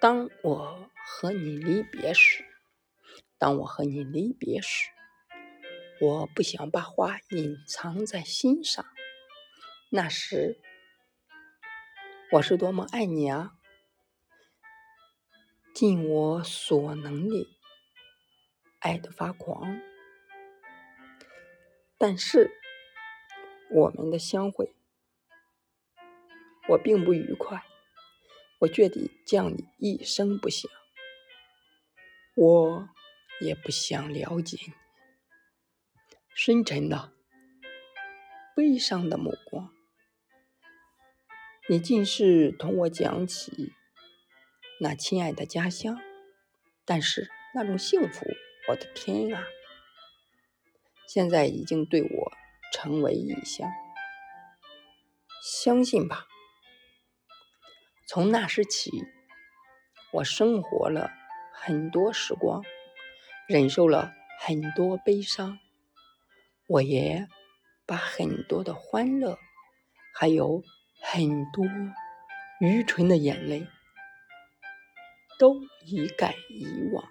当我和你离别时，当我和你离别时，我不想把话隐藏在心上。那时，我是多么爱你啊！尽我所能的爱的发狂。但是，我们的相会，我并不愉快。我决定将你一声不响。我也不想了解你。深沉的、悲伤的目光，你尽是同我讲起那亲爱的家乡，但是那种幸福，我的天啊！现在已经对我成为异乡。相信吧，从那时起，我生活了很多时光，忍受了很多悲伤，我也把很多的欢乐，还有很多愚蠢的眼泪，都一概遗忘。